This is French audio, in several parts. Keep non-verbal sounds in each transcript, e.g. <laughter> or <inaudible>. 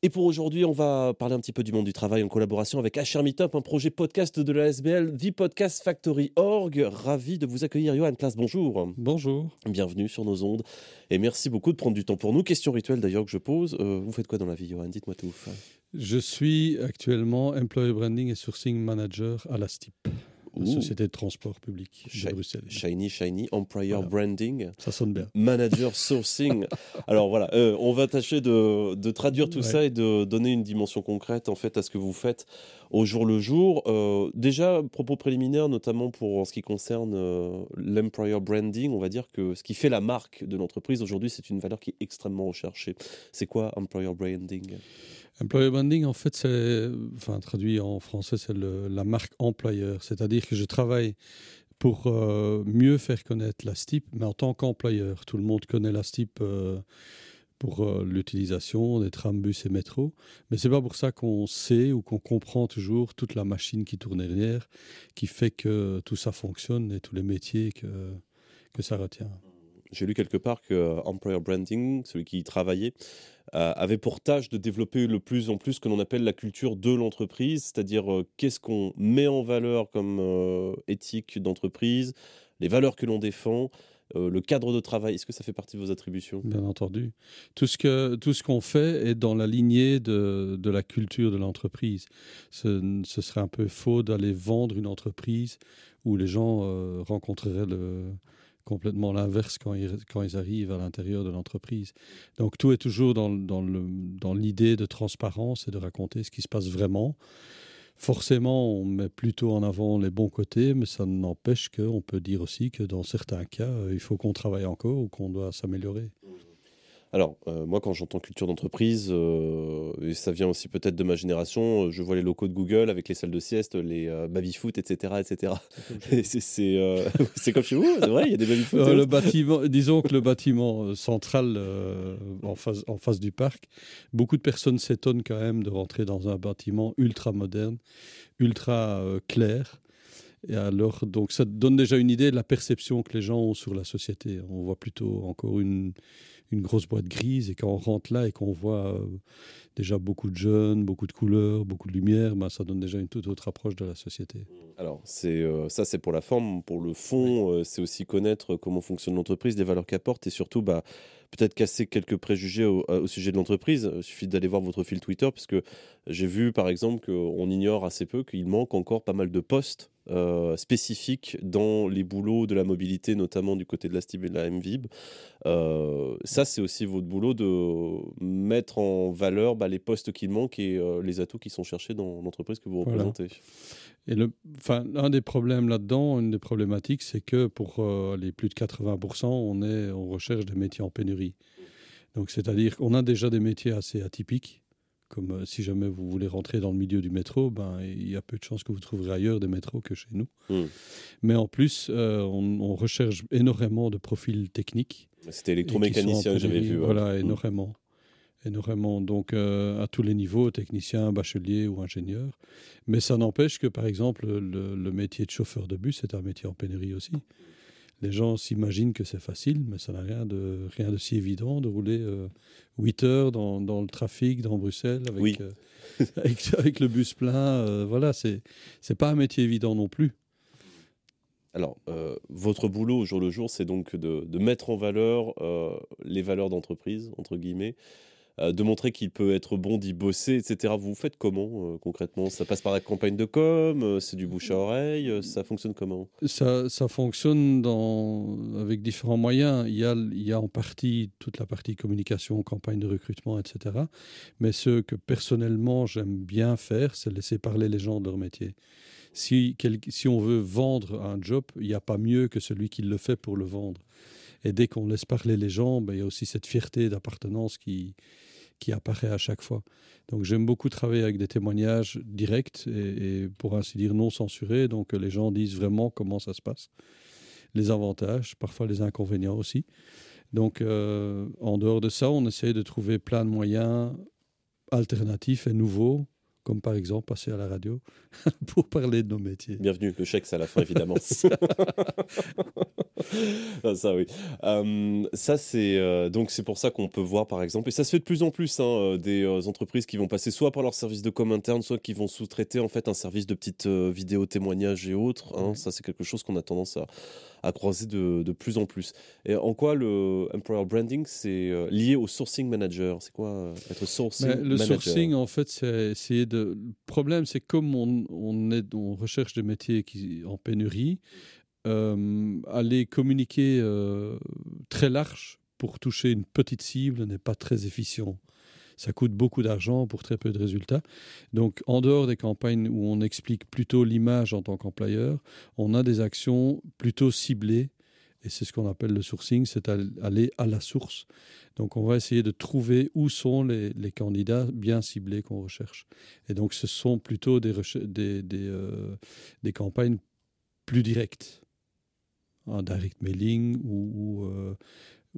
Et pour aujourd'hui, on va parler un petit peu du monde du travail en collaboration avec HR Meetup, un projet podcast de la SBL, The Podcast Factory Org. Ravi de vous accueillir, Johan Place. Bonjour. Bonjour. Bienvenue sur nos ondes. Et merci beaucoup de prendre du temps pour nous. Question rituelle d'ailleurs que je pose. Euh, vous faites quoi dans la vie, Johan? Dites-moi tout. Je suis actuellement Employer Branding et Sourcing Manager à la STIP la Société de transport public de Bruxelles. Shiny, shiny, employer branding. Ça sonne bien. Manager <laughs> sourcing. Alors voilà, euh, on va tâcher de, de traduire tout ça et de donner une dimension concrète en fait à ce que vous faites au jour le jour. Euh, déjà, propos préliminaires, notamment pour ce qui concerne euh, l'employer branding, on va dire que ce qui fait la marque de l'entreprise aujourd'hui, c'est une valeur qui est extrêmement recherchée. C'est quoi employer branding? Employer branding, en fait, c'est, enfin, traduit en français, c'est la marque employeur. C'est-à-dire que je travaille pour euh, mieux faire connaître la STIP, mais en tant qu'employeur. Tout le monde connaît la STIP euh, pour euh, l'utilisation des trams, bus et métro, mais c'est pas pour ça qu'on sait ou qu'on comprend toujours toute la machine qui tourne derrière, qui fait que tout ça fonctionne et tous les métiers que, que ça retient. J'ai lu quelque part que Employer Branding, celui qui y travaillait, euh, avait pour tâche de développer le plus en plus ce que l'on appelle la culture de l'entreprise, c'est-à-dire euh, qu'est-ce qu'on met en valeur comme euh, éthique d'entreprise, les valeurs que l'on défend, le cadre de travail. Est-ce que ça fait partie de vos attributions? Bien entendu. Tout ce que tout ce qu'on fait est dans la lignée de, de la culture de l'entreprise. Ce, serait un peu faux d'aller vendre une entreprise où les gens rencontreraient le complètement l'inverse quand ils, quand ils arrivent à l'intérieur de l'entreprise. Donc tout est toujours dans, dans l'idée de transparence et de raconter ce qui se passe vraiment. Forcément, on met plutôt en avant les bons côtés, mais ça n'empêche qu'on peut dire aussi que dans certains cas, il faut qu'on travaille encore ou qu'on doit s'améliorer. Alors, euh, moi, quand j'entends culture d'entreprise, euh, et ça vient aussi peut-être de ma génération, euh, je vois les locaux de Google avec les salles de sieste, les baby-foot, etc. etc. C'est comme chez vous, c'est vrai, il y a des baby-foot. le bâtiment, disons que le bâtiment central en, face, en face du parc, beaucoup de personnes s'étonnent quand même de rentrer dans un bâtiment ultra moderne, ultra clair. Et alors, donc, ça donne déjà une idée de la perception que les gens ont sur la société. On voit plutôt encore une une grosse boîte grise et quand on rentre là et qu'on voit euh, déjà beaucoup de jeunes, beaucoup de couleurs, beaucoup de lumière, ben, ça donne déjà une toute autre approche de la société. Alors c'est euh, ça c'est pour la forme, pour le fond, euh, c'est aussi connaître comment fonctionne l'entreprise, les valeurs qu'apporte et surtout bah, peut-être casser quelques préjugés au, sujet de l'entreprise. Il suffit d'aller voir votre fil Twitter parce que j'ai vu par exemple qu'on ignore assez peu qu'il manque encore pas mal de postes euh, spécifiques dans les boulots de la mobilité, notamment du côté de la STIB et de la MVIB. Euh, ça, c'est aussi votre boulot de mettre en valeur bah, les postes qui manquent et euh, les atouts qui sont cherchés dans l'entreprise que vous représentez. Et le, enfin, un des problèmes là-dedans, une des problématiques, c'est que pour les plus de 80%, on, est, on recherche des métiers en pénurie. Donc, c'est-à-dire qu'on a déjà des métiers assez atypiques comme euh, si jamais vous voulez rentrer dans le milieu du métro, ben, il y a peu de chances que vous trouverez ailleurs des métros que chez nous. Hmm. Mais en plus, euh, on, recherche énormément de profils techniques. C'était électromécanicien que j'avais vu. Voilà, hmm. énormément. Énormément. Donc, euh, à tous les niveaux, technicien, bachelier ou ingénieur. Mais ça n'empêche que, par exemple, le, le, métier de chauffeur de bus est un métier en pénurie aussi les gens s'imaginent que c'est facile, mais ça n'a rien de, rien de si évident de rouler 8 euh, heures dans, dans, le trafic dans Bruxelles avec, euh, <laughs> avec, le bus plein. Euh, voilà, c'est n'est pas un métier évident non plus. Alors, votre boulot au jour le jour, c'est donc de, de, mettre en valeur les valeurs d'entreprise, entre guillemets, euh, de montrer qu'il peut être bon d'y bosser, etc. Vous faites comment euh, concrètement? Ça passe par la campagne de com euh, C'est du bouche à oreille Ça fonctionne comment? Ça, ça, fonctionne dans, avec différents moyens. Il y, a, il y a en partie toute la partie communication, campagne de recrutement, etc. Mais ce que personnellement j'aime bien faire, c'est laisser parler les gens de leur métier. Si, si on veut vendre un job, il n'y a pas mieux que celui qui le fait pour le vendre. Et dès qu'on laisse parler les gens, ben, il y a aussi cette fierté d'appartenance qui, qui apparaît à chaque fois. Donc j'aime beaucoup travailler avec des témoignages directs et, pour ainsi dire non censurés, donc les gens disent vraiment comment ça se passe, les avantages, parfois les inconvénients aussi. Donc euh, en dehors de ça, on essaie de trouver plein de moyens alternatifs et nouveaux comme par exemple passer à la radio <laughs> pour parler de nos métiers. Bienvenue, le chèque c'est à la fin évidemment. <laughs> <laughs> <laughs> Ah, ça oui. ça c'est donc c'est pour ça qu'on peut voir par exemple et ça se fait de plus en plus hein, des entreprises qui vont passer soit par leur service de com interne, soit qui vont sous-traiter en fait un service de petites vidéos témoignages et autres. Hein. Ça c'est quelque chose qu'on a tendance à, à croiser de, de, plus en plus. Et en quoi le employer branding c'est lié au sourcing manager? C'est quoi être sourcing Le sourcing en fait c'est essayer de. Le problème c'est comme on, on est on recherche des métiers qui en pénurie euh, aller communiquer euh, très large pour toucher une petite cible n'est pas très efficient. Ça coûte beaucoup d'argent pour très peu de résultats. Donc, en dehors des campagnes où on explique plutôt l'image en tant qu'employeur, on a des actions plutôt ciblées. Et c'est ce qu'on appelle le sourcing, c'est aller à la source. Donc, on va essayer de trouver où sont les, candidats bien ciblés qu'on recherche. Et donc, ce sont plutôt des, euh, des campagnes plus directes un direct mailing ou, ou, euh,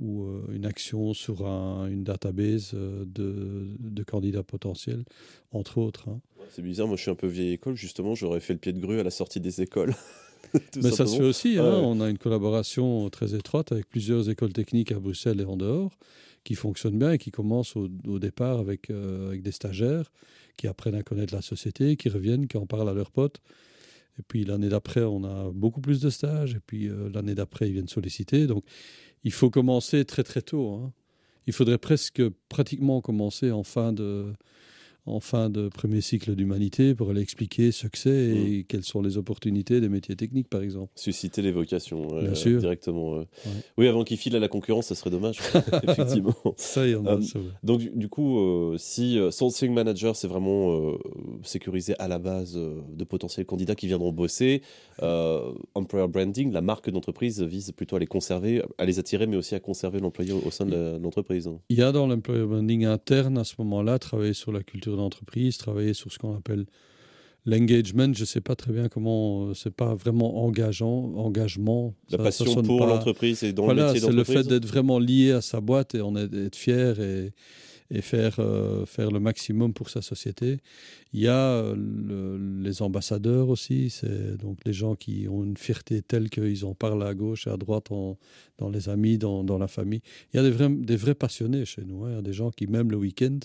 ou euh, une action sur un, une database euh, de, de, candidats potentiels, entre autres. Hein. C'est bizarre, moi je suis un peu vieille école, justement, j'aurais fait le pied de grue à la sortie des écoles. <laughs> Mais ça se fait aussi, hein. on a une collaboration très étroite avec plusieurs écoles techniques à Bruxelles et en dehors qui fonctionnent bien et qui commencent au, au départ avec, avec des stagiaires qui apprennent à connaître la société, qui reviennent, qui en parlent à leurs potes et puis l'année d'après, on a beaucoup plus de stages. Et puis euh, l'année d'après, ils viennent solliciter. Donc il faut commencer très très tôt. Hein. Il faudrait presque pratiquement commencer en fin de, en fin de premier cycle d'humanité pour aller expliquer ce que c'est et mm. quelles sont les opportunités des métiers techniques, par exemple. Susciter les vocations directement. Oui, avant qu'ils filent à la concurrence, ça serait dommage, <laughs> effectivement. Ça y en a, euh, donc, du, coup, euh, si euh, Sourcing Manager, c'est vraiment sécurisé à la base de potentiels candidats qui viendront bosser, Employer Branding, la marque d'entreprise, vise plutôt à les conserver, à les attirer, mais aussi à conserver l'employé au, sein de l'entreprise. Il y a dans l'Employer Branding interne, à ce moment-là, travailler sur la culture d'entreprise, travailler sur ce qu'on appelle l'engagement. Je ne sais pas très bien comment, euh, c'est pas vraiment engageant, engagement. La passion pour l'entreprise et dans voilà, le métier c'est le fait d'être vraiment lié à sa boîte et est, être fier et, et faire, euh, faire le maximum pour sa société. Il y a les ambassadeurs aussi, c'est donc les gens qui ont une fierté telle qu'ils en parlent à gauche et à droite dans les amis, dans, dans, la famille. Il y a des vrais, des vrais passionnés chez nous, hein. il y a des gens qui, même le week-end,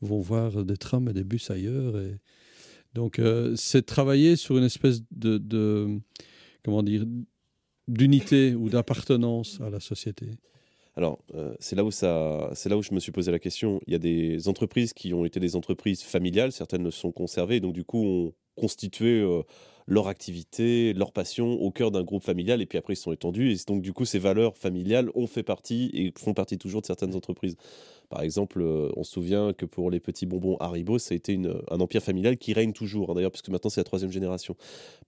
vont voir des trams et des bus ailleurs. Et... Donc, euh, c'est travailler sur une espèce de, de comment dire, d'unité ou d'appartenance à la société. Alors, euh, c'est là où ça, là où je me suis posé la question. Il y a des entreprises qui ont été des entreprises familiales, certaines ne sont conservées, donc du coup ont constitué euh, leur activité, leur passion au cœur d'un groupe familial, et puis après ils sont étendus, et donc du coup ces valeurs familiales ont fait partie et font partie toujours de certaines entreprises. Par exemple, euh, on se souvient que pour les petits bonbons Haribo, ça a été un empire familial qui règne toujours, hein, d'ailleurs, puisque maintenant c'est la troisième génération.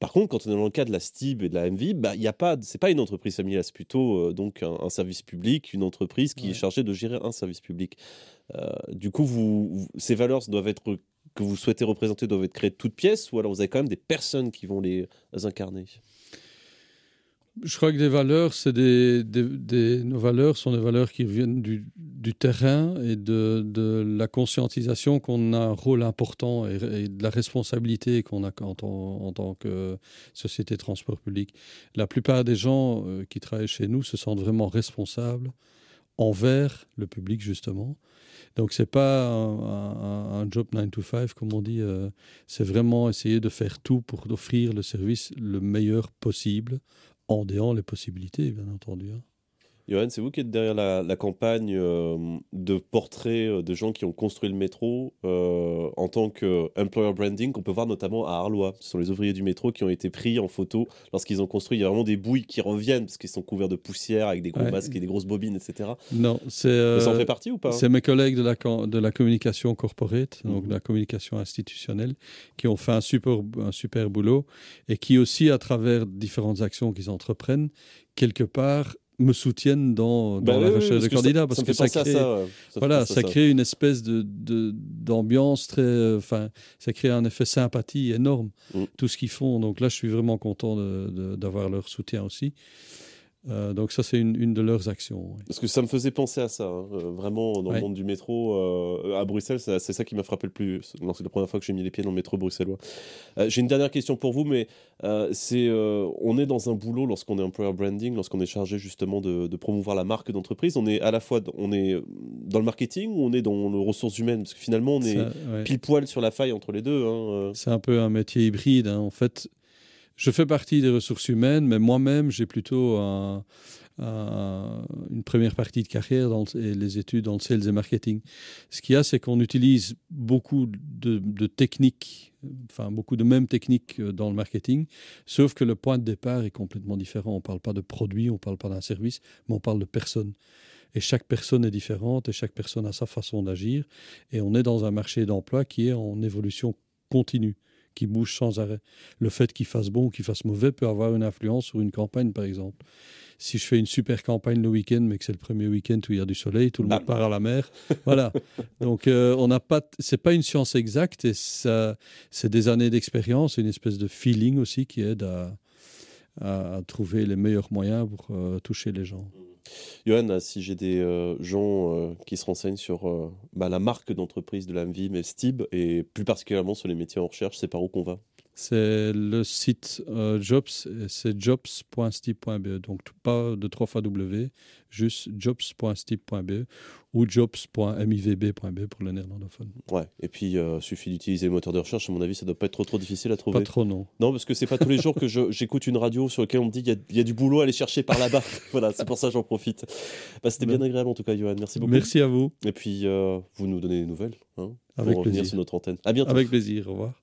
Par contre, quand on est dans le cas de la STIB et de la MV, bah, y a pas, pas une entreprise familiale, c'est plutôt euh, donc un, service public, une entreprise qui est chargée de gérer un service public. Euh, du coup, vous, ces valeurs doivent être que vous souhaitez représenter doivent être créées de toutes pièces, ou alors vous avez quand même des personnes qui vont les incarner? Je crois que des valeurs, c'est des, nos valeurs sont des valeurs qui viennent du, terrain et de, la conscientisation qu'on a un rôle important et, de la responsabilité qu'on a en, en, tant que société de transport public. La plupart des gens euh, qui travaillent chez nous se sentent vraiment responsables envers le public, justement. Donc, c'est pas un, un, job 9 to 5, comme on dit. Euh, c'est vraiment essayer de faire tout pour offrir le service le meilleur possible en déant les possibilités, bien entendu. Hein. Johan, c'est vous qui êtes derrière la, campagne euh, de portraits euh, de gens qui ont construit le métro euh, en tant qu'employer branding qu'on peut voir notamment à Arlois. Ce sont les ouvriers du métro qui ont été pris en photo lorsqu'ils ont construit. Il y a vraiment des bouilles qui reviennent parce qu'ils sont couverts de poussière avec des gros masques et des grosses bobines, etc. Non, c'est. ça en fait partie ou pas? C'est mes collègues de la, de la communication corporate, donc de la communication institutionnelle, qui ont fait un super, un super boulot et qui aussi, à travers différentes actions qu'ils entreprennent, quelque part me soutiennent dans, dans bah la recherche de candidats parce que ça, crée, voilà, ça, crée une espèce de d'ambiance très, euh, enfin, ça crée un effet sympathie énorme, mm. tout ce qu'ils font. Donc là, je suis vraiment content d'avoir leur soutien aussi. Euh, donc ça, c'est une, de leurs actions. Parce que ça me faisait penser à ça, hein. euh, vraiment dans le monde du métro. Euh, à Bruxelles, c'est ça qui m'a frappé le plus. C'est la première fois que j'ai mis les pieds dans le métro bruxellois. j'ai une dernière question pour vous, mais c'est on est dans un boulot lorsqu'on est employer branding, lorsqu'on est chargé justement de, promouvoir la marque d'entreprise. On est à la fois on est dans le marketing ou on est dans les ressources humaines? Parce que finalement, on est pile poil sur la faille entre les deux. Hein, c'est un peu un métier hybride. Hein. En fait, je fais partie des ressources humaines, mais moi-même, j'ai plutôt une première partie de carrière dans les études en sales et marketing. Ce qu'il y a, c'est qu'on utilise beaucoup de, techniques, enfin beaucoup de mêmes techniques euh, dans le marketing, sauf que le point de départ est complètement différent. On ne parle pas de produit, on ne parle pas d'un service, mais on parle de personne. Et chaque personne est différente et chaque personne a sa façon d'agir. Et on est dans un marché d'emploi qui est en évolution continue qui bouge sans arrêt. Le fait qu'il fasse bon ou qu'il fasse mauvais peut avoir une influence sur une campagne, par exemple. Si je fais une super campagne le week-end, mais que c'est le premier week-end où il y a du soleil, tout le monde part à la mer. <laughs> voilà. Donc, euh, on n'a pas, c'est pas une science exacte et ça, c'est des années d'expérience, une espèce de feeling aussi qui aide à, à, trouver les meilleurs moyens pour euh, toucher les gens. Johan, si j'ai des euh, gens euh, qui se renseignent sur euh, bah, la marque d'entreprise de l'AMVI, mais Stib, et plus particulièrement sur les métiers en recherche, c'est par où qu'on va? C'est le site Jobs, c'est jobs.stib.be, donc pas de 3 fois W, juste jobs.stib.be ou jobs.mivb.be pour le néerlandophone. Ouais, et puis il suffit d'utiliser le moteur de recherche, à mon avis, ça doit pas être trop, trop difficile à trouver. Pas trop, non. Non, parce que c'est pas tous les jours que j'écoute une radio sur laquelle on me dit qu'il y, y, a du boulot à aller chercher par là-bas. <laughs> voilà, c'est pour ça que j'en profite. Bah, C'était bien agréable en tout cas, Johan. Merci beaucoup. Merci à vous. Et puis, euh, vous nous donnez des nouvelles hein, Avec pour plaisir. revenir sur notre antenne. À bientôt. Avec plaisir. Au revoir.